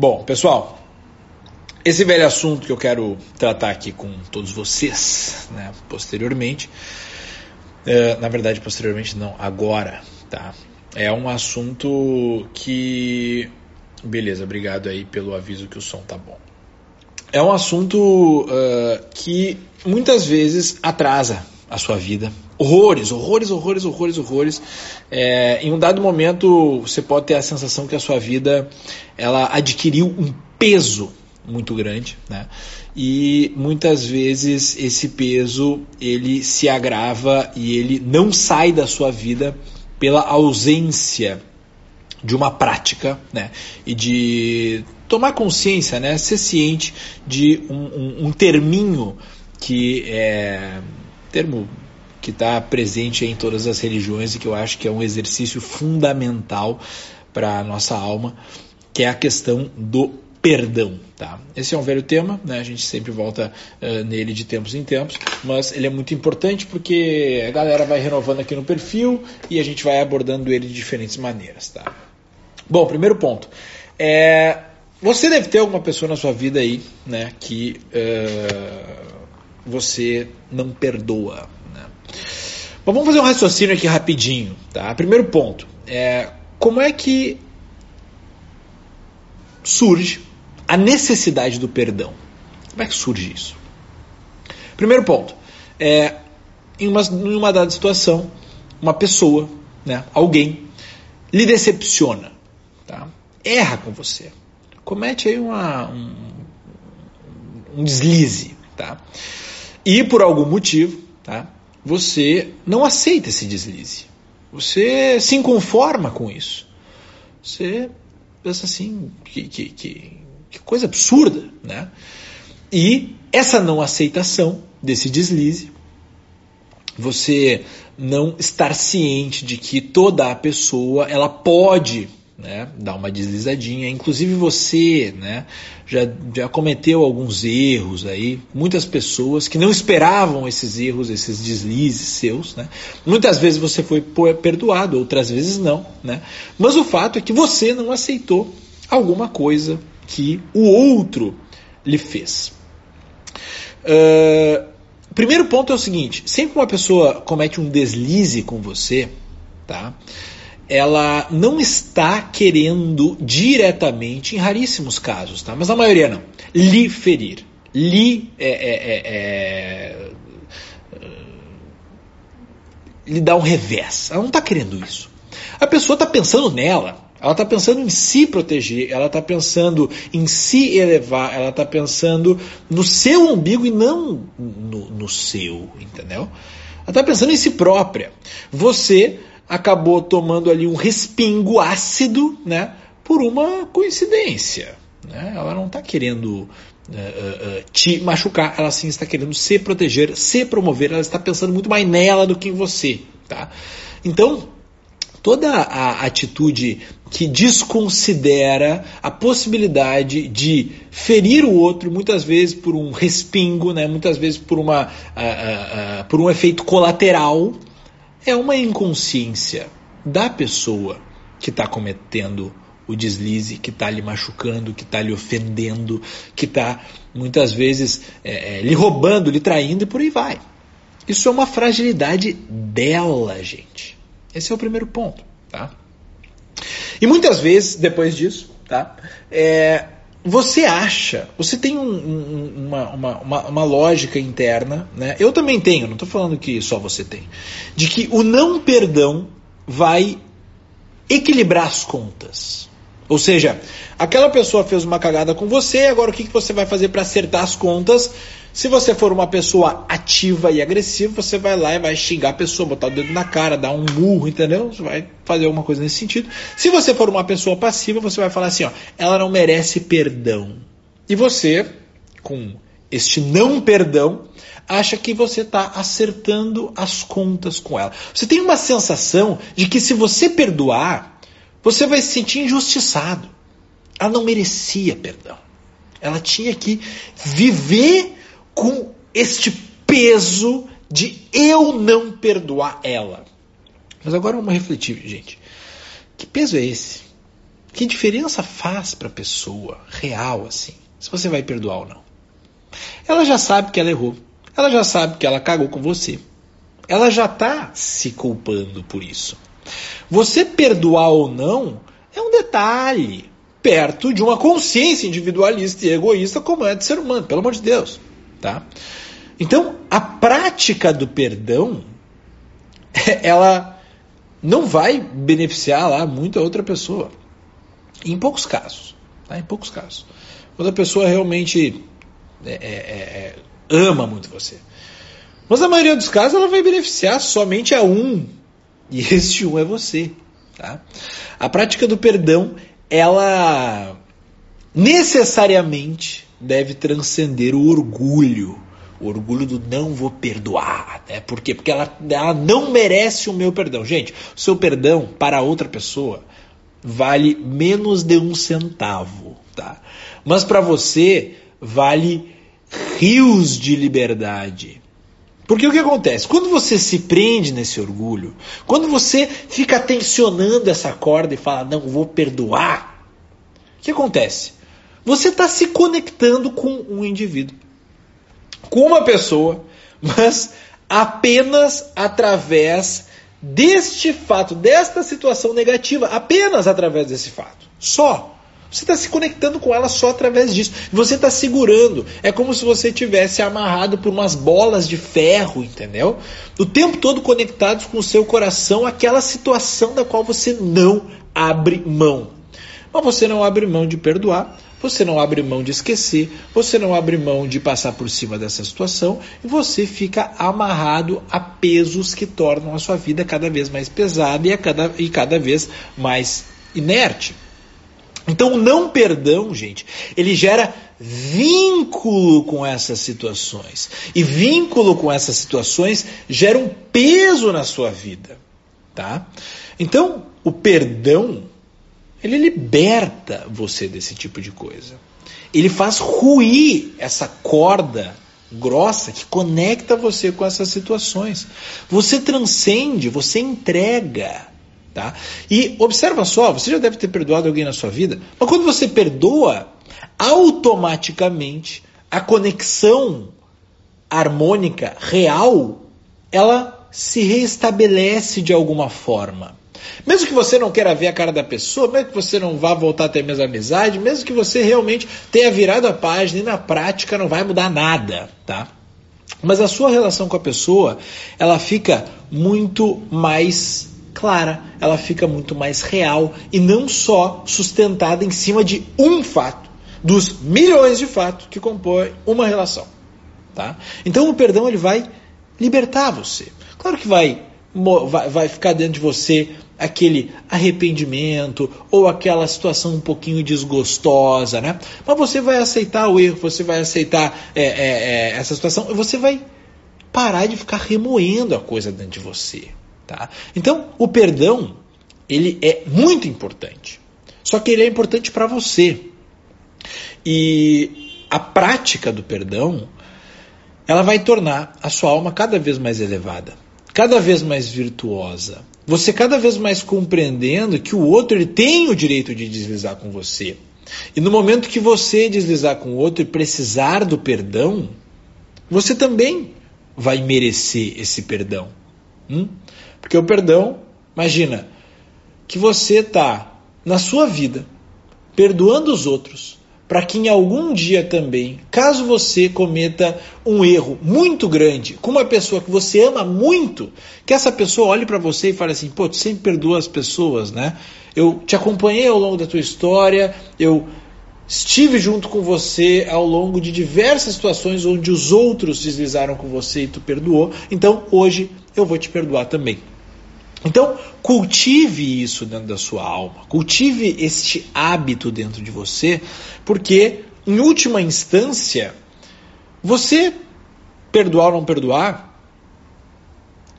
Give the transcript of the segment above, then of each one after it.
Bom, pessoal, esse velho assunto que eu quero tratar aqui com todos vocês, né, posteriormente, uh, na verdade, posteriormente não, agora, tá? É um assunto que. Beleza, obrigado aí pelo aviso que o som tá bom. É um assunto uh, que muitas vezes atrasa a sua vida. Horrores, horrores, horrores, horrores, horrores. É, em um dado momento, você pode ter a sensação que a sua vida ela adquiriu um peso muito grande, né? E muitas vezes esse peso ele se agrava e ele não sai da sua vida pela ausência de uma prática, né? E de tomar consciência, né? Ser ciente de um, um, um terminho que é termo que está presente em todas as religiões e que eu acho que é um exercício fundamental para a nossa alma, que é a questão do perdão. Tá? Esse é um velho tema, né? a gente sempre volta uh, nele de tempos em tempos, mas ele é muito importante porque a galera vai renovando aqui no perfil e a gente vai abordando ele de diferentes maneiras. Tá? Bom, primeiro ponto. É, você deve ter alguma pessoa na sua vida aí né, que uh, você não perdoa. Né? Vamos fazer um raciocínio aqui rapidinho. Tá? Primeiro ponto. É, como é que surge a necessidade do perdão. Como é que surge isso? Primeiro ponto, é, em, uma, em uma dada situação, uma pessoa, né, alguém, lhe decepciona, tá? erra com você, comete aí uma, um, um deslize, tá? E por algum motivo, tá? você não aceita esse deslize, você se inconforma com isso, você pensa assim, que, que, que que coisa absurda, né? E essa não aceitação desse deslize, você não estar ciente de que toda a pessoa ela pode né, dar uma deslizadinha, inclusive você né, já, já cometeu alguns erros aí, muitas pessoas que não esperavam esses erros, esses deslizes seus, né, muitas vezes você foi perdoado, outras vezes não, né, mas o fato é que você não aceitou alguma coisa que o outro lhe fez. Uh, primeiro ponto é o seguinte: sempre que uma pessoa comete um deslize com você, tá? Ela não está querendo diretamente, em raríssimos casos, tá? Mas na maioria não, lhe ferir, lhe é, é, é, é lhe dar um revés. Ela não está querendo isso. A pessoa está pensando nela, ela está pensando em se proteger, ela está pensando em se elevar, ela está pensando no seu umbigo e não no, no seu, entendeu? Ela está pensando em si própria. Você acabou tomando ali um respingo ácido, né? Por uma coincidência. Né? Ela não está querendo uh, uh, te machucar, ela sim está querendo se proteger, se promover, ela está pensando muito mais nela do que em você, tá? Então, toda a atitude que desconsidera a possibilidade de ferir o outro, muitas vezes por um respingo, né, muitas vezes por, uma, por um efeito colateral, é uma inconsciência da pessoa que está cometendo o deslize, que está lhe machucando, que está lhe ofendendo, que está muitas vezes é, é, lhe roubando, lhe traindo e por aí vai. Isso é uma fragilidade dela, gente. Esse é o primeiro ponto, tá? E muitas vezes, depois disso, tá? É, você acha, você tem um, um, uma, uma, uma, lógica interna, né? Eu também tenho, não estou falando que só você tem, de que o não perdão vai equilibrar as contas. Ou seja, aquela pessoa fez uma cagada com você, agora o que, que você vai fazer para acertar as contas? Se você for uma pessoa ativa e agressiva, você vai lá e vai xingar a pessoa, botar o dedo na cara, dar um murro, entendeu? Você vai fazer alguma coisa nesse sentido. Se você for uma pessoa passiva, você vai falar assim, ó, ela não merece perdão. E você, com este não perdão, acha que você está acertando as contas com ela. Você tem uma sensação de que se você perdoar, você vai se sentir injustiçado. Ela não merecia perdão. Ela tinha que viver com este peso de eu não perdoar ela. Mas agora vamos refletir, gente. Que peso é esse? Que diferença faz para a pessoa real assim, se você vai perdoar ou não? Ela já sabe que ela errou. Ela já sabe que ela cagou com você. Ela já está se culpando por isso. Você perdoar ou não é um detalhe perto de uma consciência individualista e egoísta como é de ser humano, pelo amor de Deus, tá? Então, a prática do perdão ela não vai beneficiar lá muito a outra pessoa. Em poucos casos. Tá? Em poucos casos. Quando a pessoa realmente é, é, é, ama muito você. Mas na maioria dos casos ela vai beneficiar somente a um. E este um é você. Tá? A prática do perdão, ela necessariamente deve transcender o orgulho. O orgulho do não vou perdoar. Né? Por quê? Porque ela, ela não merece o meu perdão. Gente, o seu perdão para outra pessoa vale menos de um centavo. Tá? Mas para você vale rios de liberdade. Porque o que acontece? Quando você se prende nesse orgulho, quando você fica tensionando essa corda e fala, não, vou perdoar, o que acontece? Você está se conectando com um indivíduo, com uma pessoa, mas apenas através deste fato, desta situação negativa, apenas através desse fato. Só. Você está se conectando com ela só através disso. Você está segurando. É como se você tivesse amarrado por umas bolas de ferro, entendeu? O tempo todo conectados com o seu coração, aquela situação da qual você não abre mão. Mas você não abre mão de perdoar, você não abre mão de esquecer, você não abre mão de passar por cima dessa situação e você fica amarrado a pesos que tornam a sua vida cada vez mais pesada e, cada, e cada vez mais inerte. Então, o não perdão, gente, ele gera vínculo com essas situações. E vínculo com essas situações gera um peso na sua vida, tá? Então, o perdão, ele liberta você desse tipo de coisa. Ele faz ruir essa corda grossa que conecta você com essas situações. Você transcende, você entrega Tá? E observa só, você já deve ter perdoado alguém na sua vida, mas quando você perdoa, automaticamente a conexão harmônica real, ela se reestabelece de alguma forma. Mesmo que você não queira ver a cara da pessoa, mesmo que você não vá voltar a ter a mesma amizade, mesmo que você realmente tenha virado a página e na prática não vai mudar nada, tá? Mas a sua relação com a pessoa, ela fica muito mais clara, ela fica muito mais real e não só sustentada em cima de um fato, dos milhões de fatos que compõem uma relação. Tá? Então o perdão ele vai libertar você. Claro que vai, vai, vai ficar dentro de você aquele arrependimento ou aquela situação um pouquinho desgostosa, né? Mas você vai aceitar o erro, você vai aceitar é, é, é, essa situação, você vai parar de ficar remoendo a coisa dentro de você. Tá? Então, o perdão ele é muito importante. Só que ele é importante para você. E a prática do perdão, ela vai tornar a sua alma cada vez mais elevada, cada vez mais virtuosa. Você cada vez mais compreendendo que o outro ele tem o direito de deslizar com você. E no momento que você deslizar com o outro e precisar do perdão, você também vai merecer esse perdão. Hum? Porque o perdão, imagina, que você está na sua vida perdoando os outros, para que em algum dia também, caso você cometa um erro muito grande com uma pessoa que você ama muito, que essa pessoa olhe para você e fale assim: pô, tu sempre perdoa as pessoas, né? Eu te acompanhei ao longo da tua história, eu estive junto com você ao longo de diversas situações onde os outros deslizaram com você e tu perdoou, então hoje eu vou te perdoar também. Então, cultive isso dentro da sua alma, cultive este hábito dentro de você, porque, em última instância, você, perdoar ou não perdoar,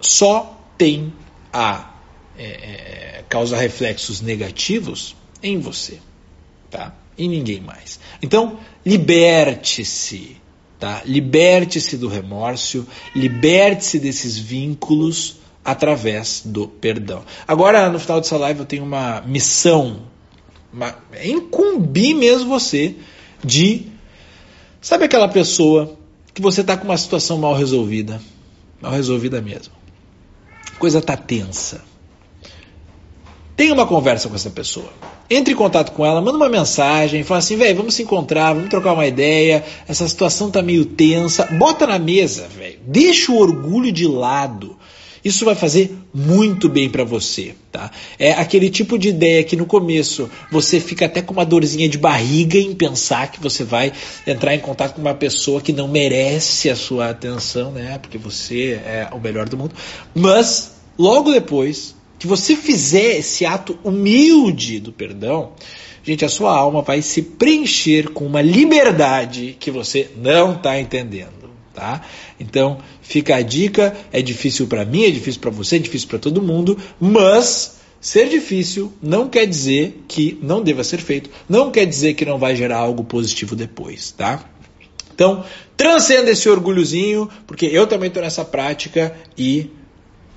só tem a é, é, causa reflexos negativos em você, tá? E ninguém mais. Então, liberte-se, tá? Liberte-se do remorso, liberte-se desses vínculos através do perdão. Agora, no final dessa live, eu tenho uma missão é incumbir mesmo você de. Sabe aquela pessoa que você está com uma situação mal resolvida? Mal resolvida mesmo. A coisa tá tensa. Tenha uma conversa com essa pessoa. Entre em contato com ela, manda uma mensagem, fala assim, velho, vamos se encontrar, vamos trocar uma ideia, essa situação tá meio tensa. Bota na mesa, velho. Deixa o orgulho de lado. Isso vai fazer muito bem para você, tá? É aquele tipo de ideia que no começo você fica até com uma dorzinha de barriga em pensar que você vai entrar em contato com uma pessoa que não merece a sua atenção, né? Porque você é o melhor do mundo. Mas logo depois que você fizer esse ato humilde do perdão, gente, a sua alma vai se preencher com uma liberdade que você não está entendendo. Tá? Então, fica a dica, é difícil para mim, é difícil para você, é difícil para todo mundo, mas ser difícil não quer dizer que não deva ser feito, não quer dizer que não vai gerar algo positivo depois, tá? Então, transcenda esse orgulhozinho, porque eu também estou nessa prática e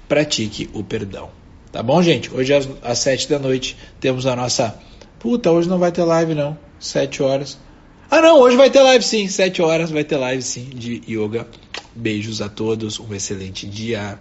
pratique o perdão. Tá bom, gente? Hoje às, às sete da noite temos a nossa. Puta, hoje não vai ter live não. Sete horas. Ah, não, hoje vai ter live sim. Sete horas vai ter live sim de yoga. Beijos a todos, um excelente dia.